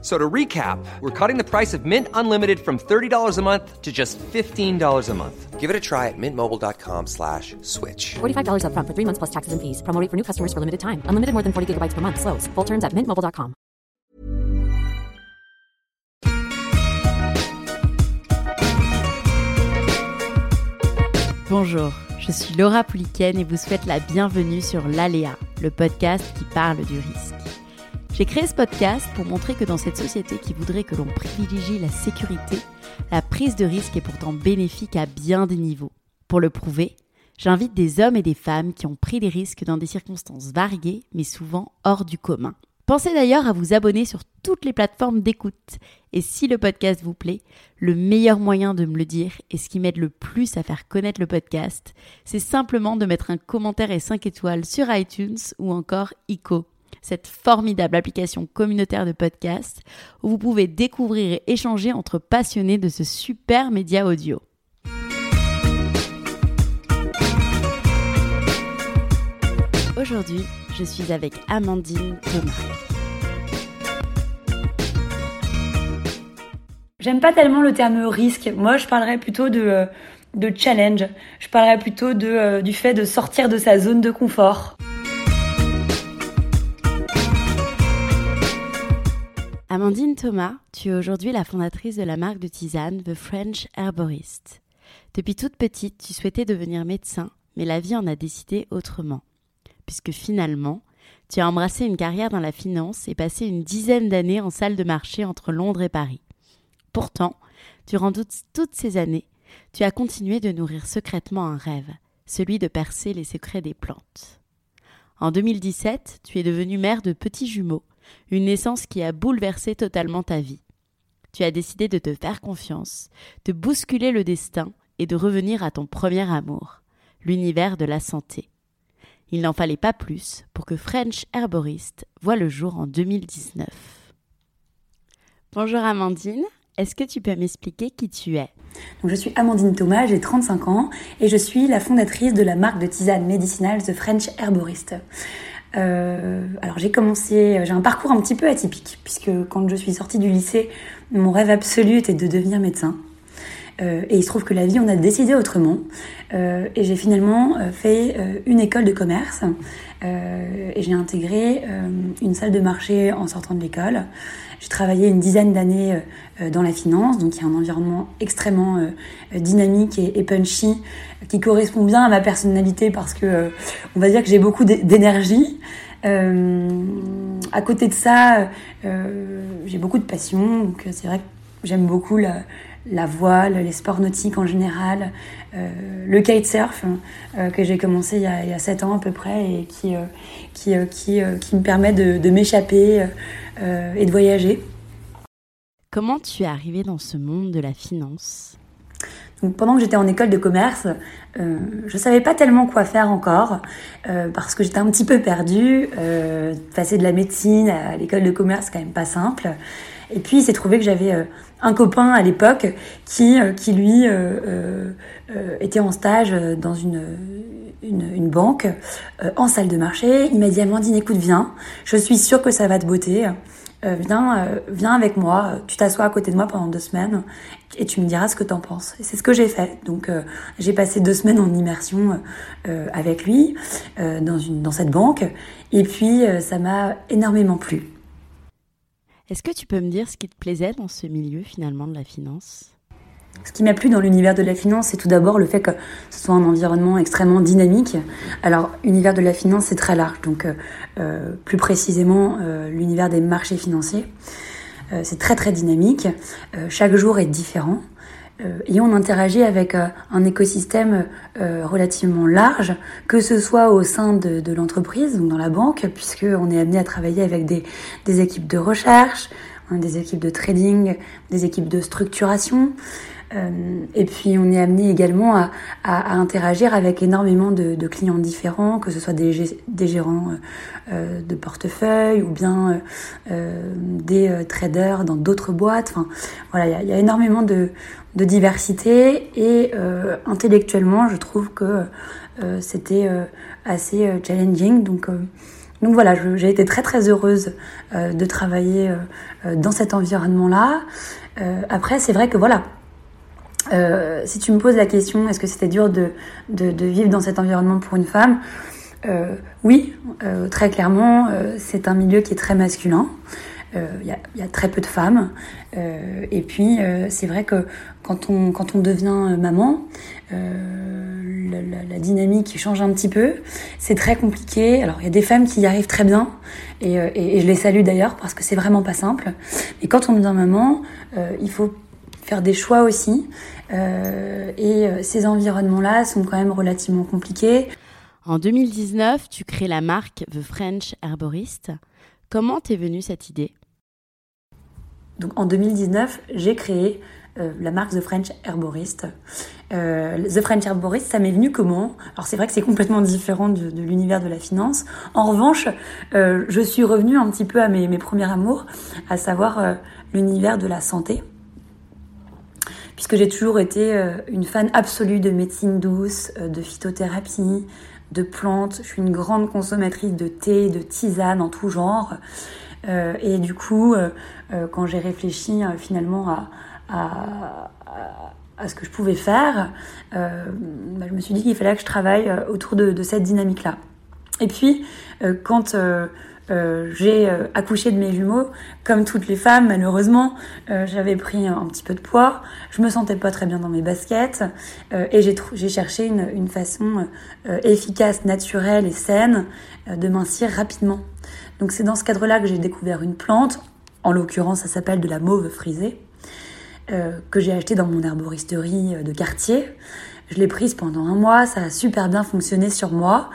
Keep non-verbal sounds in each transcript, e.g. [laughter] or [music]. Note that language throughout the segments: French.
So to recap, we're cutting the price of Mint Unlimited from $30 a month to just $15 a month. Give it a try at mintmobile.com slash switch. $45 up front for three months plus taxes and fees. Promo rate for new customers for limited time. Unlimited more than 40 gigabytes per month. Slows. Full terms at mintmobile.com. Bonjour, je suis Laura Pouliken et vous souhaite la bienvenue sur l'Aléa, le podcast qui parle du risque. J'ai créé ce podcast pour montrer que dans cette société qui voudrait que l'on privilégie la sécurité, la prise de risque est pourtant bénéfique à bien des niveaux. Pour le prouver, j'invite des hommes et des femmes qui ont pris des risques dans des circonstances variées, mais souvent hors du commun. Pensez d'ailleurs à vous abonner sur toutes les plateformes d'écoute. Et si le podcast vous plaît, le meilleur moyen de me le dire et ce qui m'aide le plus à faire connaître le podcast, c'est simplement de mettre un commentaire et 5 étoiles sur iTunes ou encore ICO, cette formidable application communautaire de podcast où vous pouvez découvrir et échanger entre passionnés de ce super média audio. Aujourd'hui, je suis avec Amandine Thomas. J'aime pas tellement le terme risque. Moi, je parlerais plutôt de, euh, challenge. Je parlerais plutôt de, euh, du fait de sortir de sa zone de confort. Amandine Thomas, tu es aujourd'hui la fondatrice de la marque de tisane The French Herborist. Depuis toute petite, tu souhaitais devenir médecin, mais la vie en a décidé autrement. Puisque finalement, tu as embrassé une carrière dans la finance et passé une dizaine d'années en salle de marché entre Londres et Paris. Pourtant, durant toutes ces années, tu as continué de nourrir secrètement un rêve, celui de percer les secrets des plantes. En 2017, tu es devenue mère de petits jumeaux une naissance qui a bouleversé totalement ta vie. Tu as décidé de te faire confiance, de bousculer le destin et de revenir à ton premier amour, l'univers de la santé. Il n'en fallait pas plus pour que French Herborist voit le jour en 2019. Bonjour Amandine, est-ce que tu peux m'expliquer qui tu es? Je suis Amandine Thomas, j'ai 35 ans et je suis la fondatrice de la marque de tisane médicinale The French Herborist. Euh, alors j'ai commencé, j'ai un parcours un petit peu atypique, puisque quand je suis sortie du lycée, mon rêve absolu était de devenir médecin. Euh, et il se trouve que la vie, on a décidé autrement. Euh, et j'ai finalement fait une école de commerce. Et j'ai intégré une salle de marché en sortant de l'école. J'ai travaillé une dizaine d'années dans la finance, donc il y a un environnement extrêmement dynamique et, punchy qui correspond bien à ma personnalité parce que on va dire que j'ai beaucoup d'énergie. à côté de ça, j'ai beaucoup de passion, donc c'est vrai que j'aime beaucoup la, voile, les sports nautiques en général, euh, le kitesurf euh, que j'ai commencé il y, a, il y, a, 7 ans à peu près et qui, euh, qui, euh, qui, euh, me permet de m'échapper euh, et de voyager. Comment tu es arrivée dans ce monde de la finance? Donc, pendant que j'étais en école de commerce, euh, je savais pas tellement quoi faire encore euh, parce que j'étais un petit peu perdue. Euh, passer de la médecine à l'école de commerce, c'est quand même pas simple. Et puis il s'est trouvé que j'avais un copain à l'époque qui, qui lui était en stage dans une, une, une banque en salle de marché. Il m'a dit écoute, viens, je suis sûre que ça va te botter. Euh, viens, euh, viens avec moi, tu t'assois à côté de moi pendant deux semaines et tu me diras ce que t'en penses. Et c'est ce que j'ai fait. Donc euh, j'ai passé deux semaines en immersion avec lui dans, une, dans cette banque et puis ça m'a énormément plu. Est-ce que tu peux me dire ce qui te plaisait dans ce milieu finalement de la finance? Ce qui m'a plu dans l'univers de la finance, c'est tout d'abord le fait que ce soit un environnement extrêmement dynamique. Alors, l'univers de la finance, c'est très large, donc euh, plus précisément euh, l'univers des marchés financiers. Euh, c'est très très dynamique. chaque jour est différent. et on interagit avec un écosystème relativement large, que ce soit au sein de, l'entreprise, donc dans la banque, puisqu'on est amené à travailler avec des, des équipes de recherche, des équipes de trading, des équipes de structuration. Euh, et puis on est amené également à, à, interagir avec énormément de, clients différents, que ce soit des, gérants euh, de portefeuille ou bien euh, des traders dans d'autres boîtes. Enfin, voilà, il y, a énormément de, diversité et intellectuellement, je trouve que c'était assez challenging. Donc donc voilà, j'ai été très très heureuse euh, de travailler euh, dans cet environnement-là. Euh, après, c'est vrai que voilà, si tu me poses la question, est-ce que c'était dur de, vivre dans cet environnement pour une femme Oui, très clairement, c'est un milieu qui est très masculin. Il y, a, très peu de femmes. et puis, c'est vrai que quand on, devient maman, la, dynamique change un petit peu. C'est très compliqué. Alors il y a des femmes qui y arrivent très bien et, euh, et, je les salue d'ailleurs parce que c'est vraiment pas simple. Mais quand on devient maman, euh, il faut faire des choix aussi. Euh, et ces environnements-là sont quand même relativement compliqués. En 2019, tu crées la marque The French Herborist. Comment t'es venue cette idée? Donc en 2019, j'ai créé euh, la marque The French Herborist. Euh, The French Herborist, ça m'est venu comment? Alors c'est vrai que c'est complètement différent de, l'univers de la finance. En revanche, euh, je suis revenue un petit peu à mes, mes premiers amours, à savoir l'univers de la santé puisque j'ai toujours été une fan absolue de médecine douce, de phytothérapie, de plantes. Je suis une grande consommatrice de thé, de tisane en tout genre. et du coup, quand j'ai réfléchi finalement à, à, à, ce que je pouvais faire, euh, bah, je me suis dit qu'il fallait que je travaille euh, autour de, cette dynamique-là. Et puis, euh, quand euh, euh j'ai accouché de mes jumeaux, comme toutes les femmes, malheureusement, j'avais pris un, petit peu de poids, je me sentais pas très bien dans mes baskets, et j'ai cherché une, une façon efficace, naturelle et saine de mincir rapidement. Donc c'est dans ce cadre-là que j'ai découvert une plante, en l'occurrence ça s'appelle de la mauve frisée, euh, que j'ai acheté dans mon herboristerie euh, de quartier. Je l'ai prise pendant un mois, ça a super bien fonctionné sur moi.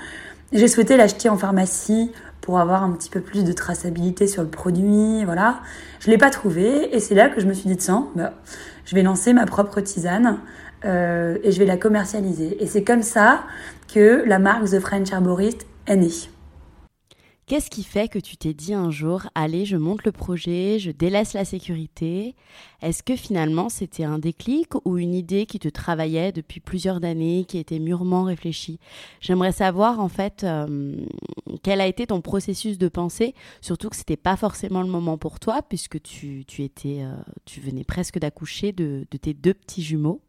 J'ai souhaité l'acheter en pharmacie pour avoir un petit peu plus de traçabilité sur le produit, voilà. Je l'ai pas trouvé et c'est là que je me suis dit tiens, bah, je vais lancer ma propre tisane euh, et je vais la commercialiser. Et c'est comme ça que la marque The French Herborist est née. Qu'est-ce qui fait que tu t'es dit un jour, allez, je monte le projet, je délaisse la sécurité? Est-ce que finalement c'était un déclic ou une idée qui te travaillait depuis plusieurs années, qui était mûrement réfléchie? J'aimerais savoir en fait euh, quel a été ton processus de pensée, surtout que c'était pas forcément le moment pour toi puisque tu, tu étais, euh, tu venais presque d'accoucher de, de tes deux petits jumeaux.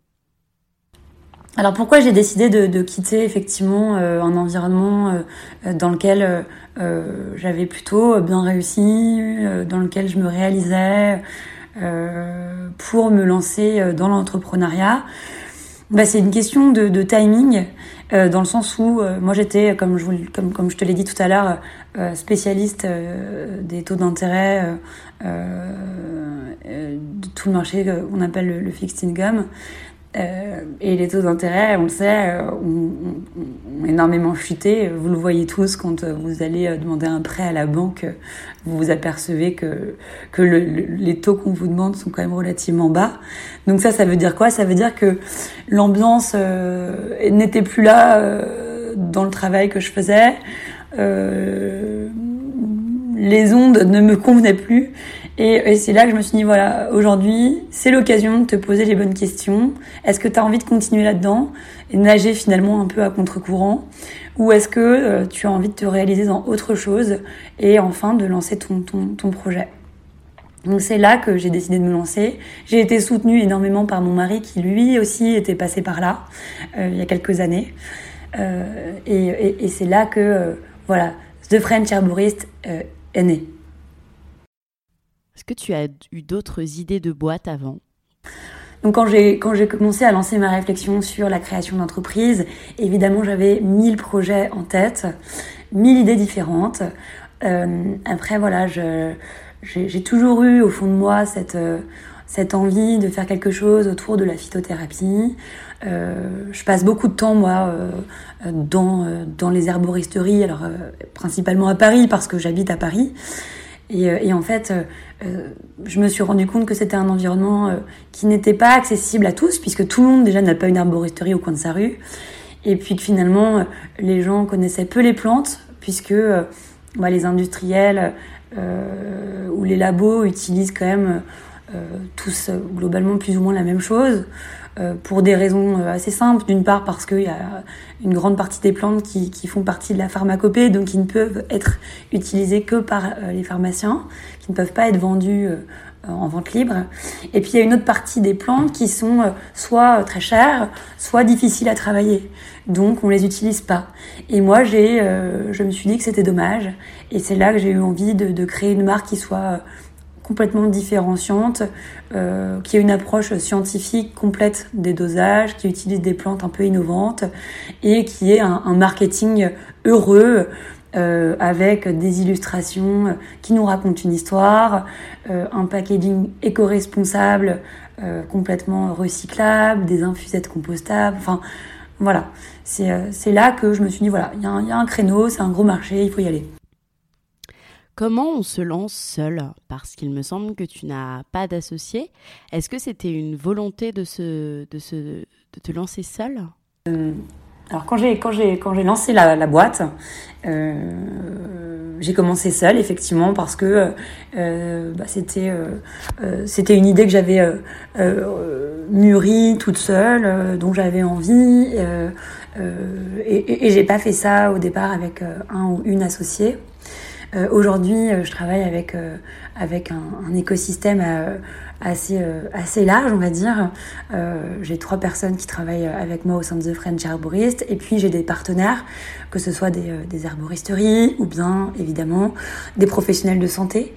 Alors pourquoi j'ai décidé de, de, quitter effectivement euh, un environnement euh, dans lequel euh, j'avais plutôt bien réussi, dans lequel je me réalisais pour me lancer dans l'entrepreneuriat? Bah, C'est une question de, de timing, dans le sens où moi j'étais, comme je, comme, comme je te l'ai dit tout à l'heure, spécialiste des taux d'intérêt de tout le marché qu'on appelle le, le fixed income. Euh, et les taux d'intérêt, on le sait, euh, ont, énormément chuté. Vous le voyez tous quand euh, vous allez demander un prêt à la banque, vous vous apercevez que, que le, les taux qu'on vous demande sont quand même relativement bas. Donc ça, ça veut dire quoi? Ça veut dire que l'ambiance n'était plus là dans le travail que je faisais. les ondes ne me convenaient plus et, c'est là que je me suis dit, voilà, aujourd'hui, c'est l'occasion de te poser les bonnes questions. Est-ce que tu as envie de continuer là-dedans et nager finalement un peu à contre-courant? Ou est-ce que euh, tu as envie de te réaliser dans autre chose et enfin de lancer ton, ton, ton projet? Donc c'est là que j'ai décidé de me lancer. J'ai été soutenue énormément par mon mari qui lui aussi était passé par là euh, il y a quelques années. Euh, et, et, et c'est là que euh, voilà, The French Herborist euh, est né. Est-ce que tu as eu d'autres idées de boîte avant donc quand j'ai quand j'ai commencé à lancer ma réflexion sur la création d'entreprise, évidemment j'avais mille projets en tête, mille idées différentes. Euh, après voilà, j'ai toujours eu au fond de moi cette cette envie de faire quelque chose autour de la phytothérapie. Euh, je passe beaucoup de temps moi euh, dans dans les herboristeries, alors principalement à Paris parce que j'habite à Paris. Et, et, en fait, euh, je me suis rendu compte que c'était un environnement euh, qui n'était pas accessible à tous, puisque tout le monde déjà n'a pas une arboristerie au coin de sa rue, et puis que finalement euh, les gens connaissaient peu les plantes, puisque bah, les industriels où les labos utilisent quand même tous globalement plus ou moins la même chose. Pour des raisons assez simples. D'une part parce qu'il y a une grande partie des plantes qui, qui, font partie de la pharmacopée, donc qui ne peuvent être utilisées que par les pharmaciens, qui ne peuvent pas être vendues euh, en vente libre. Et puis il y a une autre partie des plantes qui sont euh, soit très chères, soit difficiles à travailler. Donc on les utilise pas. Et moi j'ai, euh, je me suis dit que c'était dommage. Et c'est là que j'ai eu envie de, de, créer une marque qui soit complètement différenciante, euh, qui ait une approche scientifique complète des dosages, qui utilise des plantes un peu innovantes et qui ait un, un marketing heureux euh, avec des illustrations euh, qui nous racontent une histoire, euh, un packaging éco-responsable, complètement recyclable, des infusettes compostables, enfin voilà. C'est là que je me suis dit, voilà, il y, y, a un créneau, c'est un gros marché, il faut y aller. Comment on se lance seul? Parce qu'il me semble que tu n'as pas d'associé. Est-ce que c'était une volonté de, se, de, se, de te lancer seul? Alors quand j'ai lancé la, la boîte, euh, j'ai commencé seule effectivement parce que euh, bah, c'était euh, c'était une idée que j'avais mûrie toute seule, dont j'avais envie et, et, et j'ai pas fait ça au départ avec un ou une associée. Aujourd'hui, je travaille avec avec un, écosystème assez, euh, assez large, on va dire. Euh, j'ai trois personnes qui travaillent avec moi au sein de The French Herborist, et puis j'ai des partenaires, que ce soit des, euh, des herboristeries ou bien évidemment des professionnels de santé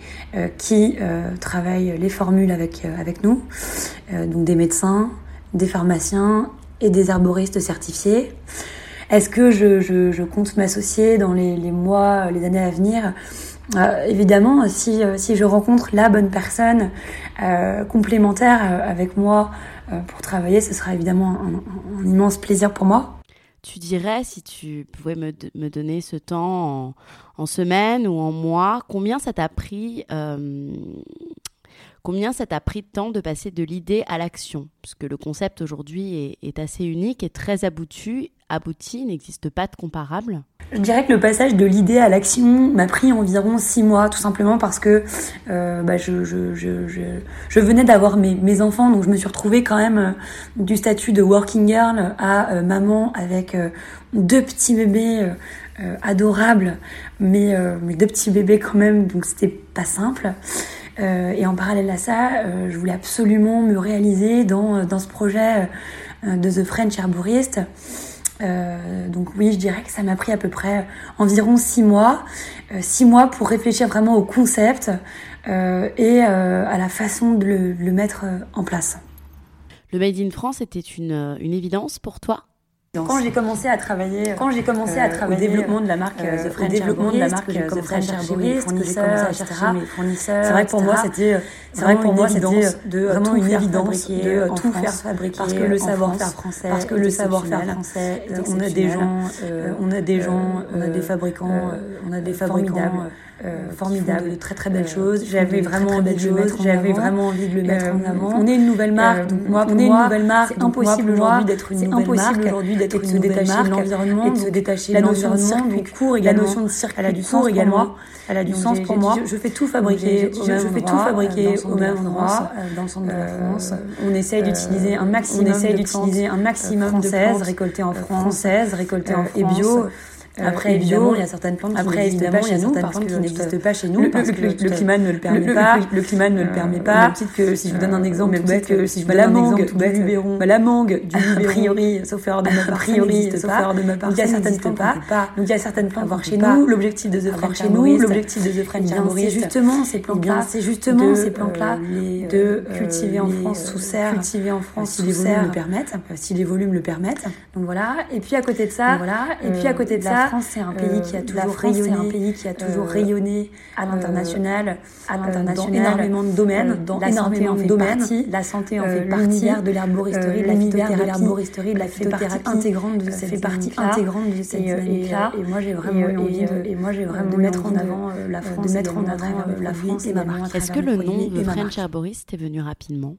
qui travaillent les formules avec, avec nous, donc des médecins, des pharmaciens et des herboristes certifiés. Est-ce que je, je, compte m'associer dans les, les mois, les années à venir? Euh, évidemment, si, euh, si je rencontre la bonne personne euh, complémentaire euh, avec moi pour travailler, ce sera évidemment un, immense plaisir pour moi. Tu dirais, si tu pouvais me, me donner ce temps en, semaine ou en mois, combien ça t'a pris Combien ça t'a pris de temps de passer de l'idée à l'action? Parce que le concept aujourd'hui est, assez unique et très abouti, abouti n'existe pas de comparable. Je dirais que le passage de l'idée à l'action m'a pris environ six mois, tout simplement parce que euh, bah, je, venais d'avoir mes, enfants, donc je me suis retrouvée quand même euh, du statut de working girl à euh, maman avec deux petits bébés adorables, mais, mais, deux petits bébés quand même, donc c'était pas simple. Et en parallèle à ça, je voulais absolument me réaliser dans, dans ce projet de The French Herborist. Euh, donc oui, je dirais que ça m'a pris à peu près environ six mois, euh, six mois pour réfléchir vraiment au concept euh, et euh, à la façon de le, le mettre euh, en place. Le Made in France était une, une évidence pour toi? Quand j'ai commencé à travailler, quand j'ai commencé à travailler au développement de la marque The French développement de la marque The French Herborist, que j'ai commencé à chercher mes fournisseurs, c'est vrai que pour moi c'était, c'est vrai que pour moi c'était de vraiment une évidence de tout faire fabriquer parce que le savoir-faire français, parce que le savoir-faire français, on a des gens, on a des gens, on a des fabricants, on a des fabricants euh, formidable, de très très belles euh, choses. J'avais vraiment envie de le mettre J'avais vraiment envie de le mettre en avant. On est une nouvelle marque, donc moi, on est une nouvelle marque. C'est impossible aujourd'hui d'être une nouvelle marque. aujourd'hui d'être une se détacher de l'environnement, et de se détacher de l'environnement. Donc court également. La notion de circuit, elle a du sens également. Elle a du sens pour moi. Je fais tout fabriquer au même Je fais tout fabriquer au même endroit dans le centre de la France. On essaye d'utiliser un maximum. On essaye d'utiliser un maximum de plantes récoltées en France, françaises récoltées en France et bio. Euh, après, évidemment, il y a certaines plantes qui Après, évidemment, il y a certaines plantes qui n'existent pas chez nous. [laughs] Le, parce que [laughs] le, climat ne le permet pas. Le, climat ne le permet pas. Même que si je vous donne un exemple, même titre que si je un exemple du luberon, la mangue [laughs] a priori, sauf erreur de ma part, a priori, sauf erreur de ma part, il y a certaines plantes pas. Donc il y a certaines plantes voir chez nous. L'objectif de The French chez nous, l'objectif de The French c'est justement ces plantes-là, c'est justement ces plantes-là de cultiver en France sous serre, cultiver en France si les volumes le permettent, si les volumes le permettent. Donc voilà. Et puis à côté de ça, voilà. Et puis à côté de ça France, c'est un pays qui a toujours rayonné, un pays qui a toujours rayonné à l'international, à l'international, dans énormément de domaines, dans énormément de domaines. La santé en fait partie. De l'herboristerie, l'univers de l'herboristerie, de la phytothérapie intégrante de cette partie intégrante de cette dynamique-là. Et moi, j'ai vraiment envie de, et moi, j'ai vraiment de mettre en avant la France, de mettre en avant la France et ma marque. Est-ce que le nom de French Herborist est venu rapidement?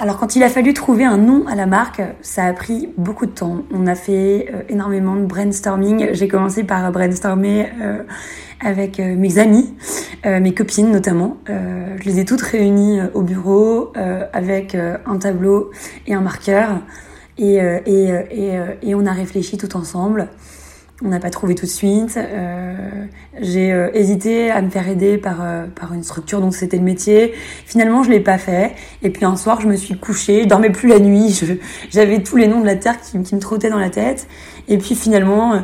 Alors quand il a fallu trouver un nom à la marque, ça a pris beaucoup de temps. On a fait euh, énormément de brainstorming. J'ai commencé par brainstormer euh, avec euh, mes amis, mes copines notamment. je les ai toutes réunies au bureau avec un tableau et un marqueur. Et, et, et, et on a réfléchi tout ensemble. On n'a pas trouvé tout de suite. Euh, j'ai euh, hésité à me faire aider par, euh, par une structure dont c'était le métier. Finalement, je l'ai pas fait. Et puis un soir, je me suis couchée. Je dormais plus la nuit. J'avais tous les noms de la terre qui, me trottaient dans la tête. Et puis finalement,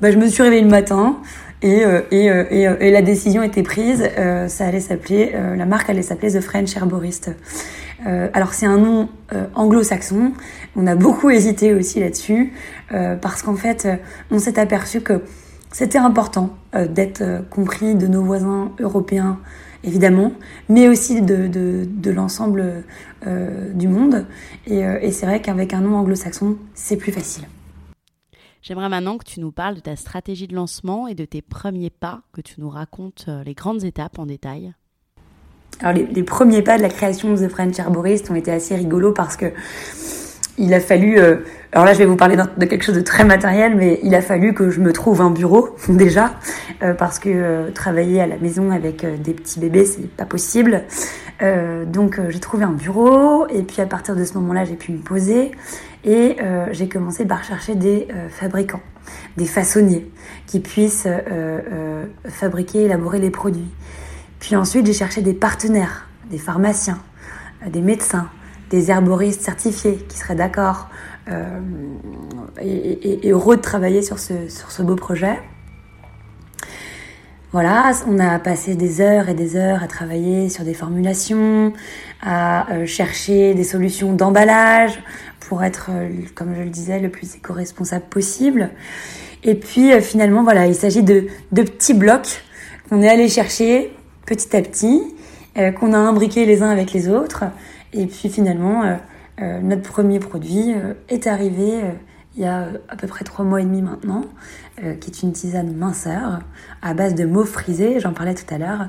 bah, je me suis réveillée le matin. Et, et, et, et la décision était prise. ça allait s'appeler, la marque allait s'appeler The French Herborist. Euh, alors c'est un nom euh, anglo-saxon. On a beaucoup hésité aussi là-dessus euh, parce qu'en fait, on s'est aperçu que c'était important d'être compris de nos voisins européens, évidemment, mais aussi de, de, l'ensemble du monde. Et, et c'est vrai qu'avec un nom anglo-saxon, c'est plus facile. J'aimerais maintenant que tu nous parles de ta stratégie de lancement et de tes premiers pas, que tu nous racontes les grandes étapes en détail. Alors les, premiers pas de la création de The French Herborist ont été assez rigolos parce que il a fallu, euh, alors là je vais vous parler de quelque chose de très matériel, mais il a fallu que je me trouve un bureau [laughs] déjà euh, parce que euh, travailler à la maison avec des petits bébés c'est pas possible. donc j'ai trouvé un bureau et puis à partir de ce moment-là j'ai pu me poser et j'ai commencé par chercher des fabricants, des façonniers qui puissent fabriquer, élaborer les produits. Puis ensuite, j'ai cherché des partenaires, des pharmaciens, euh, des médecins, des herboristes certifiés qui seraient d'accord euh, et, heureux de travailler sur ce, sur ce beau projet. Voilà, on a passé des heures et des heures à travailler sur des formulations, à euh, chercher des solutions d'emballage pour être, comme je le disais, le plus éco-responsable possible. Et puis finalement, voilà, il s'agit de, de petits blocs qu'on est allé chercher petit à petit, euh, qu'on a imbriqué les uns avec les autres. Et puis finalement, euh, euh, notre premier produit est arrivé il y a à peu près trois mois et demi maintenant, qui est une tisane minceur à base de mots frisés, j'en parlais tout à l'heure.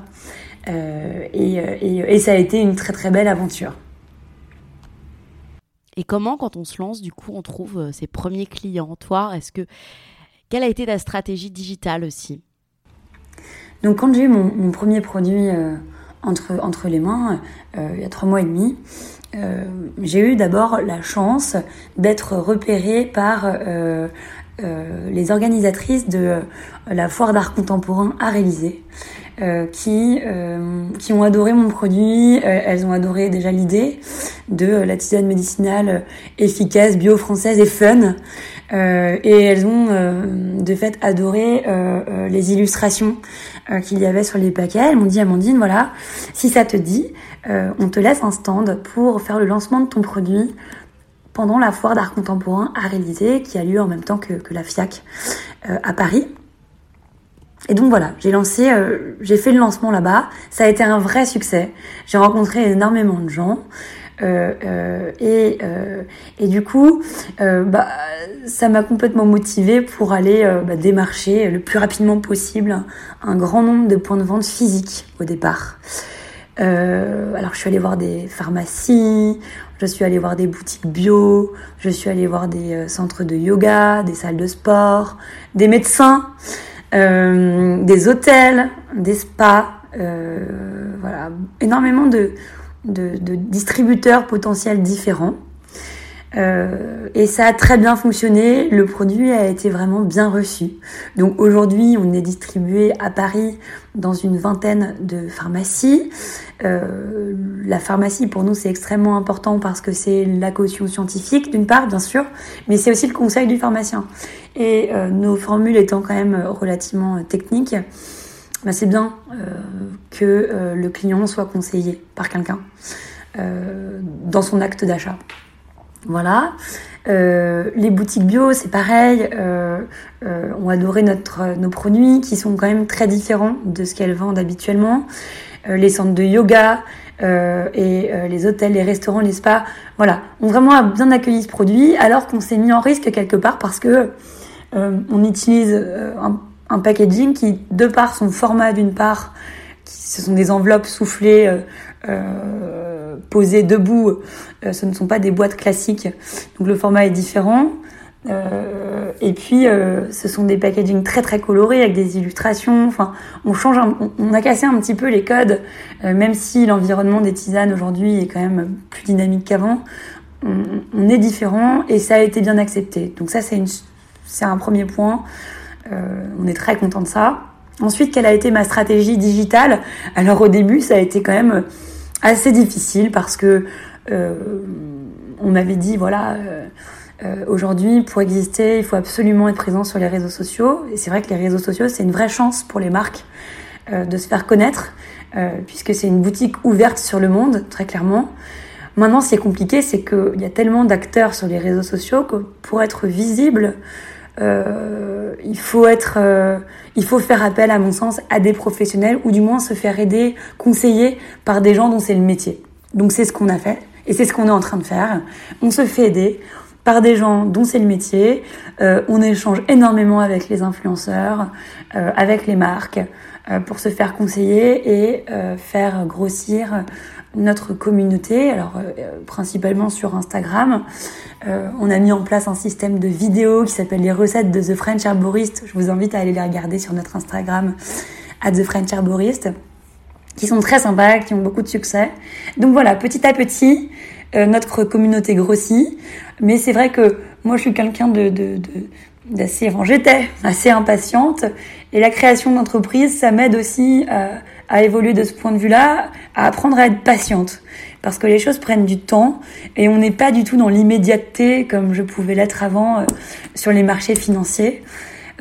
Et, et, ça a été une très très belle aventure. Et comment, quand on se lance, du coup, on trouve ses premiers clients? Toi, est-ce que quelle a été ta stratégie digitale aussi? Donc quand j'ai eu mon, premier produit euh, entre, entre les mains, euh, il y a trois mois et demi, euh, j'ai eu d'abord la chance d'être repérée par les organisatrices de la foire d'art contemporain à réaliser. qui, qui ont adoré mon produit, elles ont adoré déjà l'idée de la tisane médicinale efficace, bio-française et fun. et elles ont de fait adoré les illustrations euh, qu'il y avait sur les paquets. Elles m'ont dit, Amandine, voilà, si ça te dit, euh, on te laisse un stand pour faire le lancement de ton produit pendant la foire d'art contemporain à réaliser, qui a lieu en même temps que, la FIAC euh, à Paris. Et donc voilà, j'ai lancé, j'ai fait le lancement là-bas. Ça a été un vrai succès. J'ai rencontré énormément de gens. Euh, euh, et, euh, et du coup, bah, ça m'a complètement motivée pour aller bah, démarcher le plus rapidement possible un, grand nombre de points de vente physiques au départ. alors je suis allée voir des pharmacies, je suis allée voir des boutiques bio, je suis allée voir des centres de yoga, des salles de sport, des médecins, des hôtels, des spas, voilà, énormément de, de, distributeurs potentiels différents. Euh, et ça a très bien fonctionné, le produit a été vraiment bien reçu. Donc aujourd'hui, on est distribué à Paris dans une vingtaine de pharmacies. Euh, la pharmacie, pour nous, c'est extrêmement important parce que c'est la caution scientifique, d'une part, bien sûr, mais c'est aussi le conseil du pharmacien. Et euh, nos formules étant quand même relativement techniques, bah, c'est bien euh, que euh, le client soit conseillé par quelqu'un euh, dans son acte d'achat. Voilà. les boutiques bio, c'est pareil, ont adoré notre, nos produits qui sont quand même très différents de ce qu'elles vendent habituellement. les centres de yoga, et les hôtels, les restaurants, les spas, voilà, ont vraiment bien accueilli ce produit, alors qu'on s'est mis en risque quelque part parce que on utilise un un packaging qui, de par son format d'une part, qui, ce sont des enveloppes soufflées euh, euh posées debout. ce ne sont pas des boîtes classiques, donc le format est différent. et puis, ce sont des packagings très très colorés avec des illustrations. Enfin, on change, on, a cassé un petit peu les codes, même si l'environnement des tisanes aujourd'hui est quand même plus dynamique qu'avant. On, est différent et ça a été bien accepté. Donc ça, c'est un premier point. On est très content de ça. Ensuite, quelle a été ma stratégie digitale? Alors au début, ça a été quand même assez difficile parce que euh, on m'avait dit voilà. Euh, euh, aujourd'hui, pour exister, il faut absolument être présent sur les réseaux sociaux. Et c'est vrai que les réseaux sociaux, c'est une vraie chance pour les marques de se faire connaître, puisque c'est une boutique ouverte sur le monde, très clairement. Maintenant, ce qui est compliqué, c'est qu'il y a tellement d'acteurs sur les réseaux sociaux que pour être visible, euh, il faut être, euh, il faut faire appel, à mon sens, à des professionnels ou du moins se faire aider, conseiller par des gens dont c'est le métier. Donc c'est ce qu'on a fait et c'est ce qu'on est en train de faire. On se fait aider par des gens dont c'est le métier. Euh, on échange énormément avec les influenceurs, euh, avec les marques euh, pour se faire conseiller et faire grossir notre communauté, alors principalement sur Instagram. Euh, on a mis en place un système de vidéos qui s'appelle les recettes de The French Herborist. Je vous invite à aller les regarder sur notre Instagram, at The French Herborist, qui sont très sympas, qui ont beaucoup de succès. Donc voilà, petit à petit, euh, notre communauté grossit. Mais c'est vrai que moi, je suis quelqu'un de, d'assez, enfin, j'étais assez impatiente. Et la création d'entreprise, ça m'aide aussi à, à évoluer de ce point de vue-là, à apprendre à être patiente parce que les choses prennent du temps et on n'est pas du tout dans l'immédiateté comme je pouvais l'être avant euh, sur les marchés financiers.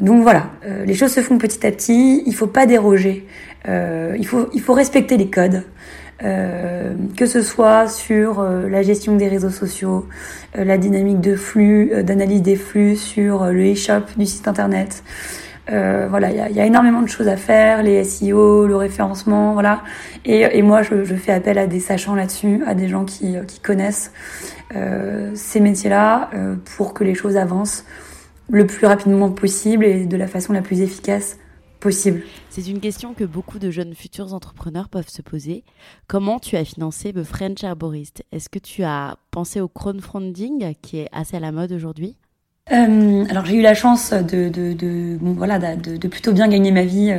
Donc voilà, euh, les choses se font petit à petit, il faut pas déroger, euh, il, faut, il faut respecter les codes. que ce soit sur la gestion des réseaux sociaux, la dynamique de flux, d'analyse des flux sur le e-shop du site internet, euh, voilà, il y a, énormément de choses à faire, les SEO, le référencement, voilà. Et, et moi, je, je, fais appel à des sachants là-dessus, à des gens qui, qui connaissent euh, ces métiers-là euh, pour que les choses avancent le plus rapidement possible et de la façon la plus efficace possible. C'est une question que beaucoup de jeunes futurs entrepreneurs peuvent se poser. Comment tu as financé The French Arborist Est-ce que tu as pensé au crowdfunding qui est assez à la mode aujourd'hui? Euh, alors j'ai eu la chance de, de, de bon, voilà, de, de, plutôt bien gagner ma vie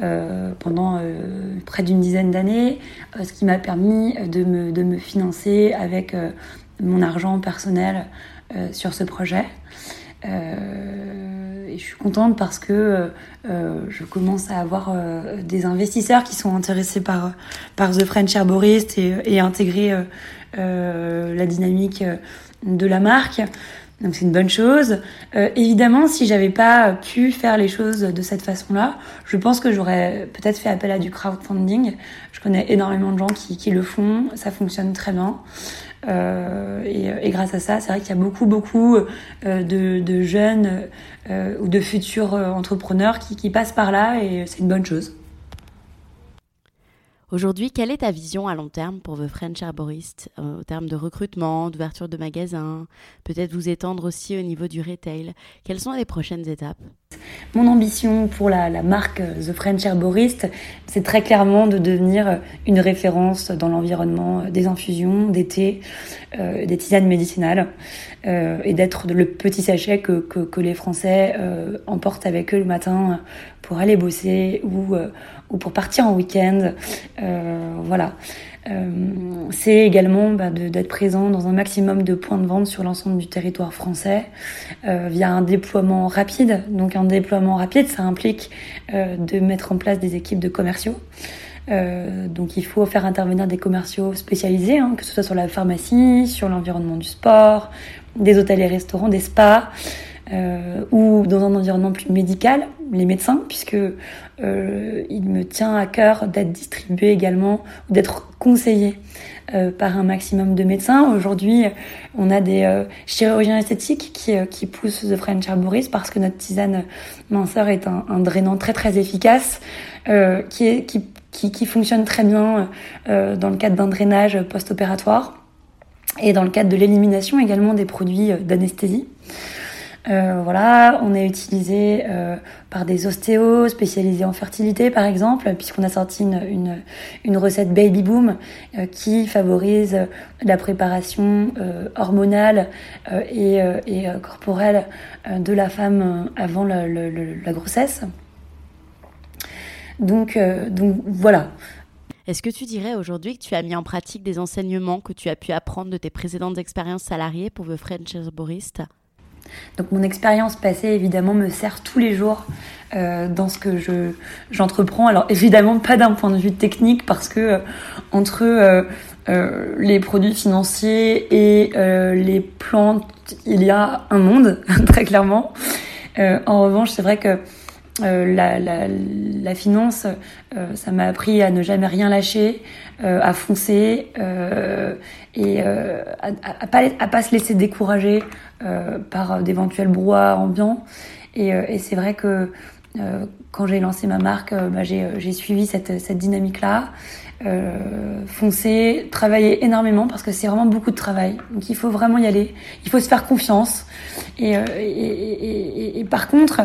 euh, pendant euh, près d'une dizaine d'années, euh, ce qui m'a permis de me, de me financer avec euh, mon argent personnel sur ce projet. et je suis contente parce que je commence à avoir des investisseurs qui sont intéressés par, par The French Herborist et, et intégrer la dynamique de la marque. Donc c'est une bonne chose. Euh, évidemment, si j'avais pas pu faire les choses de cette façon-là, je pense que j'aurais peut-être fait appel à du crowdfunding. Je connais énormément de gens qui, le font, ça fonctionne très bien. Euh, et, grâce à ça, c'est vrai qu'il y a beaucoup, beaucoup euh, de, jeunes ou de futurs entrepreneurs qui passent par là et c'est une bonne chose. Aujourd'hui, quelle est ta vision à long terme pour The French Arborist euh, au terme de recrutement, d'ouverture de magasins, peut-être vous étendre aussi au niveau du retail? Quelles sont les prochaines étapes? Mon ambition pour la, marque The French Herborist, c'est très clairement de devenir une référence dans l'environnement des infusions, des thés, euh, des tisanes médicinales euh, et d'être le petit sachet que, que, les Français euh, emportent avec eux le matin pour aller bosser ou, euh, ou pour partir en week-end. Euh, voilà. Euh, c'est également bah, d'être présent dans un maximum de points de vente sur l'ensemble du territoire français euh, via un déploiement rapide. Donc un déploiement rapide, ça implique de mettre en place des équipes de commerciaux. Donc il faut faire intervenir des commerciaux spécialisés, hein, que ce soit sur la pharmacie, sur l'environnement du sport, des hôtels et restaurants, des spas, ou dans un environnement plus médical, les médecins, puisque euh, il me tient à cœur d'être distribué également, d'être conseillé euh, par un maximum de médecins. Aujourd'hui, on a des euh, chirurgiens esthétiques qui, poussent The French Arborist parce que notre tisane minceur est un, drainant très très efficace, qui, qui, fonctionne très bien dans le cadre d'un drainage post-opératoire et dans le cadre de l'élimination également des produits d'anesthésie. Voilà, on est utilisé par des ostéos spécialisés en fertilité, par exemple, puisqu'on a sorti une, une, une, recette Baby Boom qui favorise la préparation hormonale et, et corporelle de la femme avant la, la grossesse. Donc, donc voilà, est-ce que tu dirais aujourd'hui que tu as mis en pratique des enseignements que tu as pu apprendre de tes précédentes expériences salariées pour The French Herborist donc mon expérience passée évidemment me sert tous les jours euh, dans ce que je j'entreprends. Alors évidemment pas d'un point de vue technique parce que euh, entre euh, les produits financiers et les plantes il y a un monde [laughs] très clairement. en revanche c'est vrai que euh, la, la, la, finance, euh, ça m'a appris à ne jamais rien lâcher, euh, à foncer et à, à, pas, à pas se laisser décourager par d'éventuels brouhahs ambiants. Et, et c'est vrai que quand j'ai lancé ma marque, bah, j'ai suivi cette, cette dynamique-là. Euh, foncer, travailler énormément parce que c'est vraiment beaucoup de travail. Donc il faut vraiment y aller. Il faut se faire confiance. Et, euh, et, et, et par contre,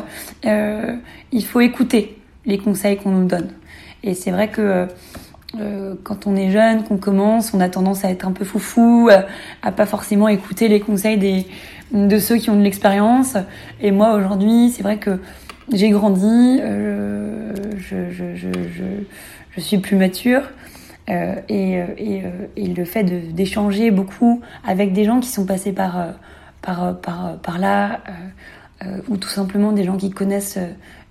euh, il faut écouter les conseils qu'on nous donne. Et c'est vrai que euh, quand on est jeune, qu'on commence, on a tendance à être un peu foufou, à pas forcément écouter les conseils des, de ceux qui ont de l'expérience. Et moi aujourd'hui, c'est vrai que j'ai grandi, euh, je, je, je, je, suis plus mature. Et, euh, et, euh, et, le fait d'échanger beaucoup avec des gens qui sont passés par, par, par, par là, ou tout simplement des gens qui connaissent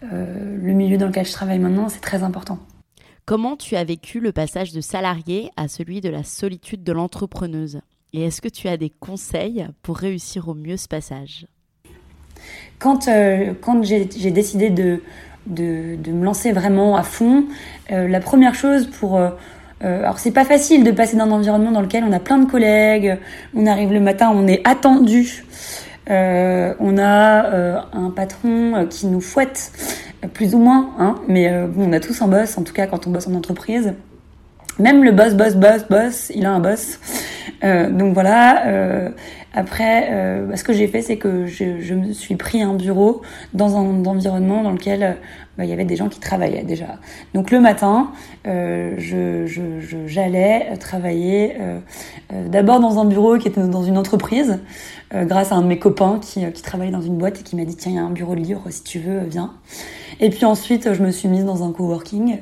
le milieu dans lequel je travaille maintenant, c'est très important. Comment tu as vécu le passage de salarié à celui de la solitude de l'entrepreneuse? Et est-ce que tu as des conseils pour réussir au mieux ce passage? Quand, quand j'ai décidé de, me lancer vraiment à fond, la première chose pour euh, alors c'est pas facile de passer d'un environnement dans lequel on a plein de collègues, on arrive le matin, on est attendu, euh, on a euh, un patron qui nous fouette plus ou moins, hein, mais on a tous un boss, en tout cas quand on bosse en entreprise. Même le boss, boss, boss, boss, il a un boss. donc voilà. après, ce que j'ai fait, c'est que je, me suis pris un bureau dans un environnement dans lequel bah, il y avait des gens qui travaillaient déjà. Donc le matin, euh, je, je, j'allais travailler euh, euh, d'abord dans un bureau qui était dans une entreprise, euh, grâce à un de mes copains qui, qui travaillait dans une boîte et qui m'a dit tiens il y a un bureau de livre si tu veux viens. Et puis ensuite je me suis mise dans un coworking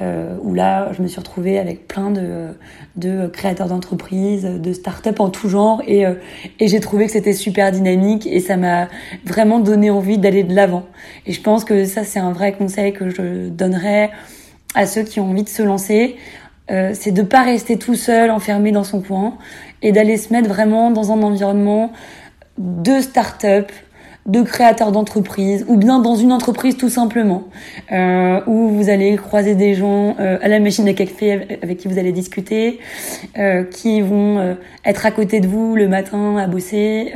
euh, où là, je me suis retrouvée avec plein de, de créateurs d'entreprises, de start-up en tout genre, et, euh, et j'ai trouvé que c'était super dynamique et ça m'a vraiment donné envie d'aller de l'avant. Et je pense que ça, c'est un vrai conseil que je donnerais à ceux qui ont envie de se lancer. Euh, c'est de pas rester tout seul, enfermé dans son coin, et d'aller se mettre vraiment dans un environnement de start-up, de créateurs d'entreprise ou bien dans une entreprise tout simplement euh, où vous allez croiser des gens euh, à la machine à café avec qui vous allez discuter euh, qui vont euh, être à côté de vous le matin à bosser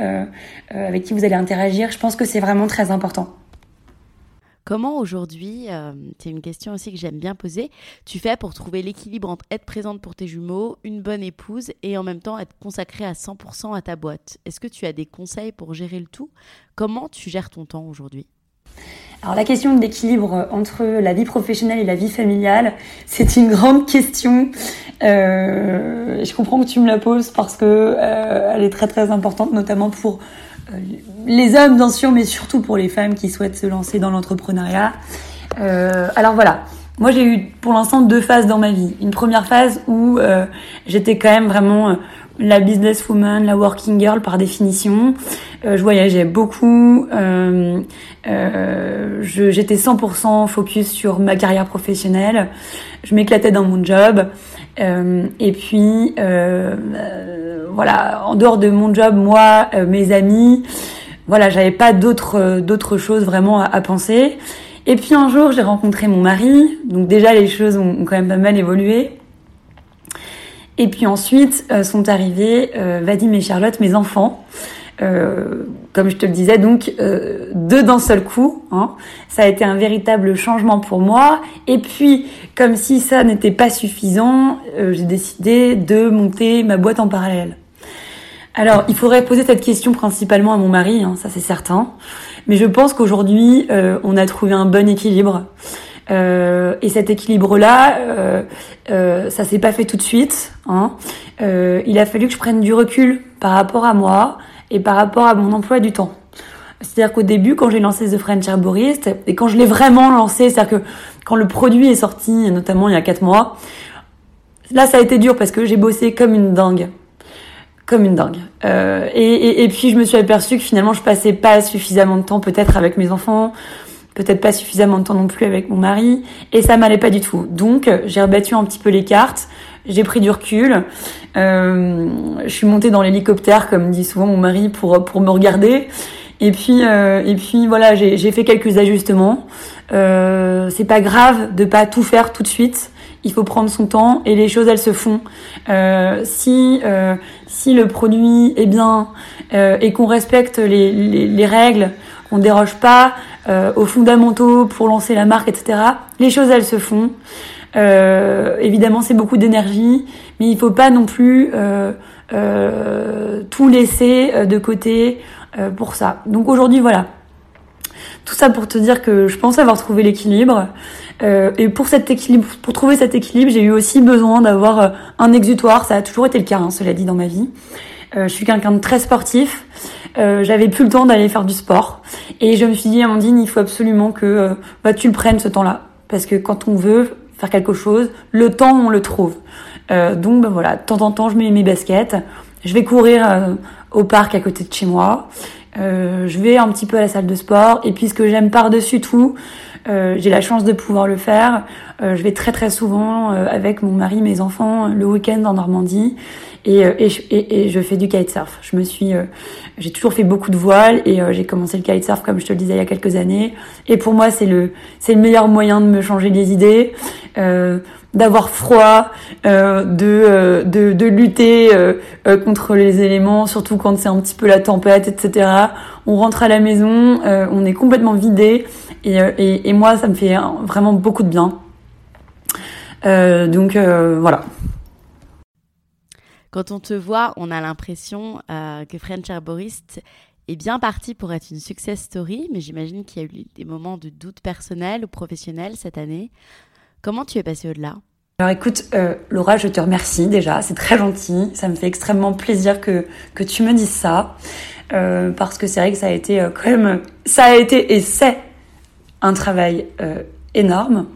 avec qui vous allez interagir. Je pense que c'est vraiment très important Comment aujourd'hui, euh, c'est une question aussi que j'aime bien poser, tu fais pour trouver l'équilibre entre être présente pour tes jumeaux, une bonne épouse et en même temps être consacrée à 100% à ta boîte. Est-ce que tu as des conseils pour gérer le tout? Comment tu gères ton temps aujourd'hui? Alors la question de l'équilibre entre la vie professionnelle et la vie familiale, c'est une grande question. Euh, je comprends que tu me la poses parce que euh, elle est très très importante, notamment pour les hommes bien sûr, mais surtout pour les femmes qui souhaitent se lancer dans l'entrepreneuriat. Euh, alors voilà, moi j'ai eu pour l'instant deux phases dans ma vie. Une première phase où euh, j'étais quand même vraiment euh, la businesswoman, la working girl par définition. Euh, je voyageais beaucoup. Euh, euh, j'étais 100% focus sur ma carrière professionnelle. Je m'éclatais dans mon job. Et puis voilà, en dehors de mon job, moi, mes amis, voilà, j'avais pas d'autres d'autres choses vraiment à, penser. Et puis un jour, j'ai rencontré mon mari. Donc déjà, les choses ont, quand même pas mal évolué. Et puis ensuite euh, sont arrivés euh, Vadim et Charlotte, mes enfants. Euh, comme je te le disais, donc euh, deux d'un seul coup. Hein. Ça a été un véritable changement pour moi. Et puis, comme si ça n'était pas suffisant, euh, j'ai décidé de monter ma boîte en parallèle. Alors, il faudrait poser cette question principalement à mon mari, hein, ça c'est certain. Mais je pense qu'aujourd'hui, on a trouvé un bon équilibre. Et cet équilibre-là, euh, euh, ça s'est pas fait tout de suite. Hein. Il a fallu que je prenne du recul par rapport à moi et par rapport à mon emploi du temps. C'est-à-dire qu'au début, quand j'ai lancé The French Herborist, et quand je l'ai vraiment lancé, c'est-à-dire que quand le produit est sorti, notamment il y a quatre mois, là ça a été dur parce que j'ai bossé comme une dingue comme une dingue. Euh, et, et, puis je me suis aperçue que finalement je passais pas suffisamment de temps peut-être avec mes enfants, peut-être pas suffisamment de temps non plus avec mon mari, et ça m'allait pas du tout. Donc j'ai rebattu un petit peu les cartes, j'ai pris du recul, euh, je suis montée dans l'hélicoptère comme dit souvent mon mari pour pour me regarder. Et puis euh, et puis voilà, j'ai fait quelques ajustements. Euh, c'est pas grave de pas tout faire tout de suite il faut prendre son temps et les choses elles se font. Euh, si euh, si le produit est bien euh, et qu'on respecte les, les, les règles, qu'on déroge pas aux fondamentaux pour lancer la marque, etc. Les choses elles se font. Euh, évidemment c'est beaucoup d'énergie, mais il faut pas non plus tout laisser de côté pour ça. Donc aujourd'hui voilà. Tout ça pour te dire que je pense avoir trouvé l'équilibre. Euh, et pour cet équilibre, pour trouver cet équilibre, j'ai eu aussi besoin d'avoir euh, un exutoire. Ça a toujours été le cas, hein, cela dit, dans ma vie. Euh, je suis quelqu'un de très sportif. Euh, J'avais plus le temps d'aller faire du sport. Et je me suis dit, Amandine, il faut absolument que euh, bah, tu le prennes ce temps-là. Parce que quand on veut quelque chose, le temps, on le trouve. Euh, donc bah, voilà, de temps en temps, je mets mes baskets. Je vais courir au parc à côté de chez moi. je vais un petit peu à la salle de sport. Et puis ce que j'aime par-dessus tout, euh, j'ai la chance de pouvoir le faire. Euh, je vais très très souvent euh, avec mon mari, mes enfants, le week-end en Normandie, et, et, et, et, je fais du kitesurf. Je me suis, j'ai toujours fait beaucoup de voile et j'ai commencé le kitesurf comme je te le disais il y a quelques années. Et pour moi, c'est le c'est le meilleur moyen de me changer les idées. d'avoir froid, euh, de, de, de lutter euh, contre les éléments, surtout quand c'est un petit peu la tempête, etc. On rentre à la maison, on est complètement vidé euh, et, moi, ça me fait vraiment beaucoup de bien. Euh, donc euh, voilà. Quand on te voit, on a l'impression euh, que French Herborist est bien parti pour être une success story, mais j'imagine qu'il y a eu des moments de doute personnel ou professionnel cette année. Comment tu es passée au-delà? Alors écoute, euh, Laura, je te remercie déjà, c'est très gentil, ça me fait extrêmement plaisir que, que tu me dises ça, euh, parce que c'est vrai que ça a été quand même, ça a été et c'est un travail énorme.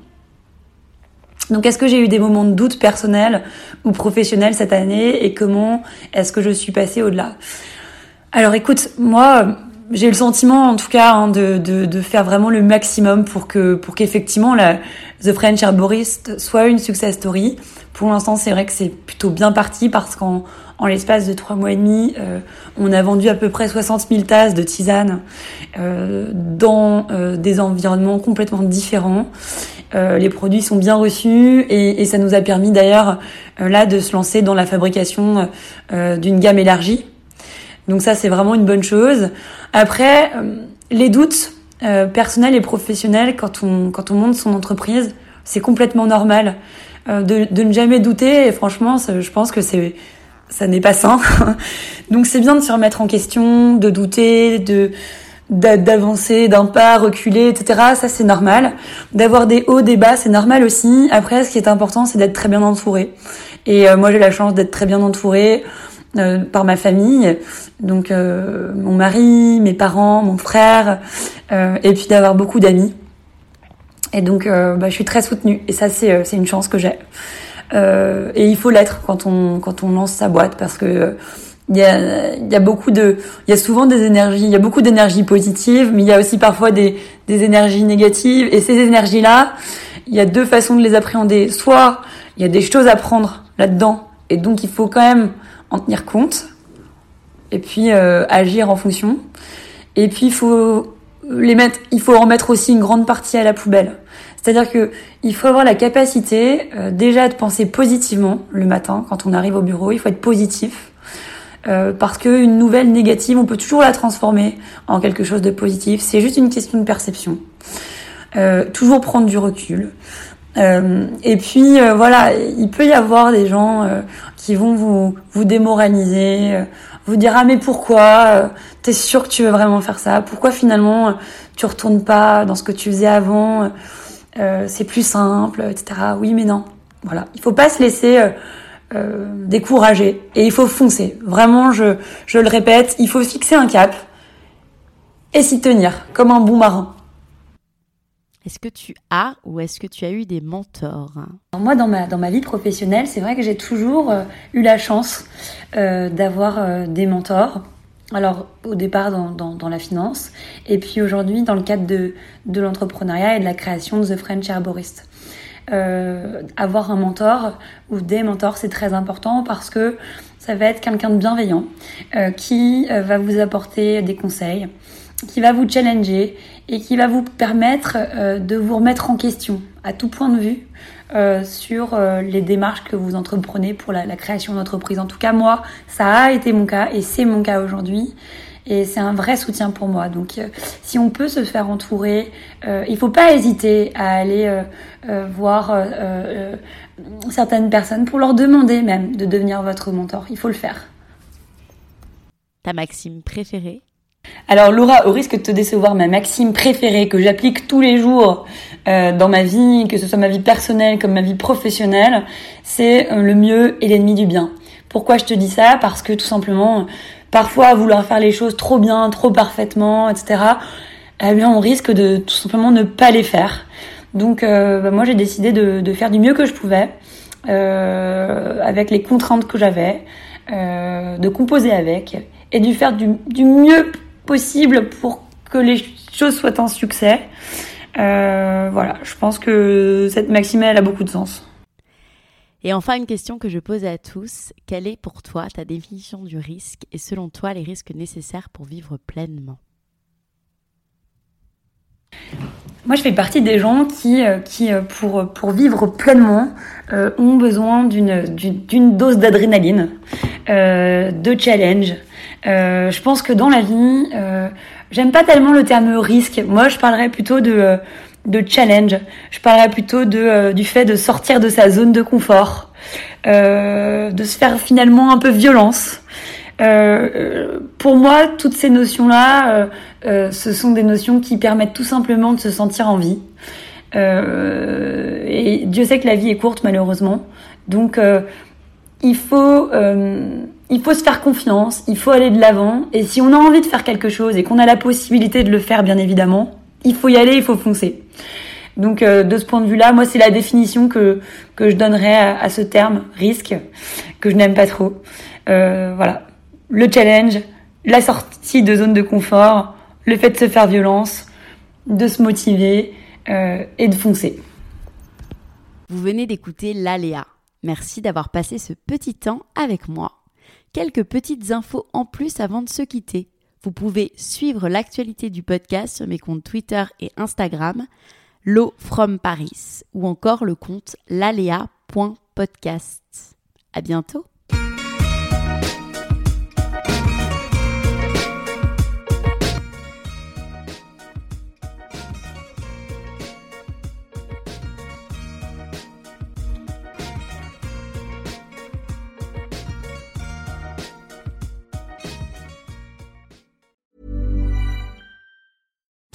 Donc est-ce que j'ai eu des moments de doute personnel ou professionnel cette année et comment est-ce que je suis passée au-delà? Alors écoute, moi j'ai le sentiment en tout cas hein, de, faire vraiment le maximum pour que pour qu'effectivement la The French Herborist soit une success story. Pour l'instant c'est vrai que c'est plutôt bien parti parce qu'en en l'espace de trois mois et demi, euh, on a vendu à peu près 60 000 tasses de tisane euh, dans euh, des environnements complètement différents. Euh, les produits sont bien reçus et, et ça nous a permis d'ailleurs euh, là de se lancer dans la fabrication d'une gamme élargie. Donc ça c'est vraiment une bonne chose. Après, les doutes personnels et professionnels quand on quand on monte son entreprise, c'est complètement normal. De, de, ne jamais douter et franchement je pense que c'est ça n'est pas sain. [laughs] Donc c'est bien de se remettre en question, de douter, de d'avancer d'un pas, reculer, etc. Ça c'est normal. D'avoir des hauts, des bas, c'est normal aussi. Après, ce qui est important, c'est d'être très bien entouré. Et euh, moi, j'ai la chance d'être très bien entourée euh, par ma famille, donc euh, mon mari, mes parents, mon frère, euh, et puis d'avoir beaucoup d'amis. Et donc, bah, je suis très soutenue. Et ça, c'est c'est une chance que j'ai. Euh, et il faut l'être quand on quand on lance sa boîte parce que il y a, y a beaucoup de il y a souvent des énergies il y a beaucoup d'énergie positive mais il y a aussi parfois des des énergies négatives. Et ces énergies là il y a deux façons de les appréhender. Soit il y a des choses à prendre là-dedans et donc il faut quand même en tenir compte et puis euh, agir en fonction. Et puis il faut les mettre il faut en mettre aussi une grande partie à la poubelle. C'est-à-dire que il faut avoir la capacité euh, déjà de penser positivement le matin quand on arrive au bureau. Il faut être positif euh, parce qu'une nouvelle négative, on peut toujours la transformer en quelque chose de positif. C'est juste une question de perception. Euh, toujours prendre du recul. Euh, et puis voilà, il peut y avoir des gens qui vont vous vous démoraliser vous dire ah mais pourquoi T'es sûr que tu veux vraiment faire ça? Pourquoi finalement tu retournes pas dans ce que tu faisais avant? C'est plus simple, etc. Oui mais non. Voilà, il faut pas se laisser décourager et il faut foncer. Vraiment, je, je le répète, il faut fixer un cap et s'y tenir comme un bon marin. Est-ce que tu as ou est-ce que tu as eu des mentors? Moi, dans ma, dans ma vie professionnelle, c'est vrai que j'ai toujours euh, eu la chance euh, d'avoir euh, des mentors. Alors, au départ dans, dans, dans, la finance, et puis aujourd'hui dans le cadre de, de l'entrepreneuriat et de la création de The French Herborist. Avoir un mentor ou des mentors, c'est très important parce que ça va être quelqu'un de bienveillant qui va vous apporter des conseils, qui va vous challenger et qui va vous permettre euh, de vous remettre en question à tout point de vue euh, sur euh, les démarches que vous entreprenez pour la, la création d'entreprise. En tout cas, moi, ça a été mon cas et c'est mon cas aujourd'hui. Et c'est un vrai soutien pour moi. Donc, si on peut se faire entourer, il faut pas hésiter à aller voir certaines personnes pour leur demander même de devenir votre mentor. Il faut le faire. Ta maxime préférée? Alors Laura, au risque de te décevoir, ma maxime préférée que j'applique tous les jours euh, dans ma vie, que ce soit ma vie personnelle comme ma vie professionnelle, c'est euh, le mieux et l'ennemi du bien. Pourquoi je te dis ça? Parce que tout simplement, parfois vouloir faire les choses trop bien, trop parfaitement, etc., eh bien on risque de tout simplement ne pas les faire. Donc euh, bah, moi j'ai décidé de, faire du mieux que je pouvais, avec les contraintes que j'avais, de composer avec et de faire du, du mieux possible pour que les choses soient un succès. Euh, voilà, je pense que cette maxime, elle a beaucoup de sens. Et enfin, une question que je pose à tous. Quelle est pour toi ta définition du risque et selon toi les risques nécessaires pour vivre pleinement? Moi, je fais partie des gens qui, euh, euh, pour, vivre pleinement, ont besoin d'une dose d'adrénaline, de challenge, euh, je pense que dans la vie, euh, j'aime pas tellement le terme risque. Moi, je parlerais plutôt de, euh, de challenge. Je parlerais plutôt de, euh, du fait de sortir de sa zone de confort, euh, de se faire finalement un peu violence. pour moi, toutes ces notions-là, ce sont des notions qui permettent tout simplement de se sentir en vie. et Dieu sait que la vie est courte, malheureusement. Donc, il faut il faut se faire confiance, il faut aller de l'avant, et si on a envie de faire quelque chose et qu'on a la possibilité de le faire, bien évidemment, il faut y aller, il faut foncer. Donc euh, de ce point de vue-là, moi c'est la définition que que je donnerais à, ce terme risque que je n'aime pas trop. Euh, voilà, le challenge, la sortie de zone de confort, le fait de se faire violence, de se motiver euh, et de foncer. Vous venez d'écouter l'aléa. Merci d'avoir passé ce petit temps avec moi quelques petites infos en plus avant de se quitter. Vous pouvez suivre l'actualité du podcast sur mes comptes Twitter et Instagram, Lo from Paris, ou encore le compte lalea.podcast. À bientôt!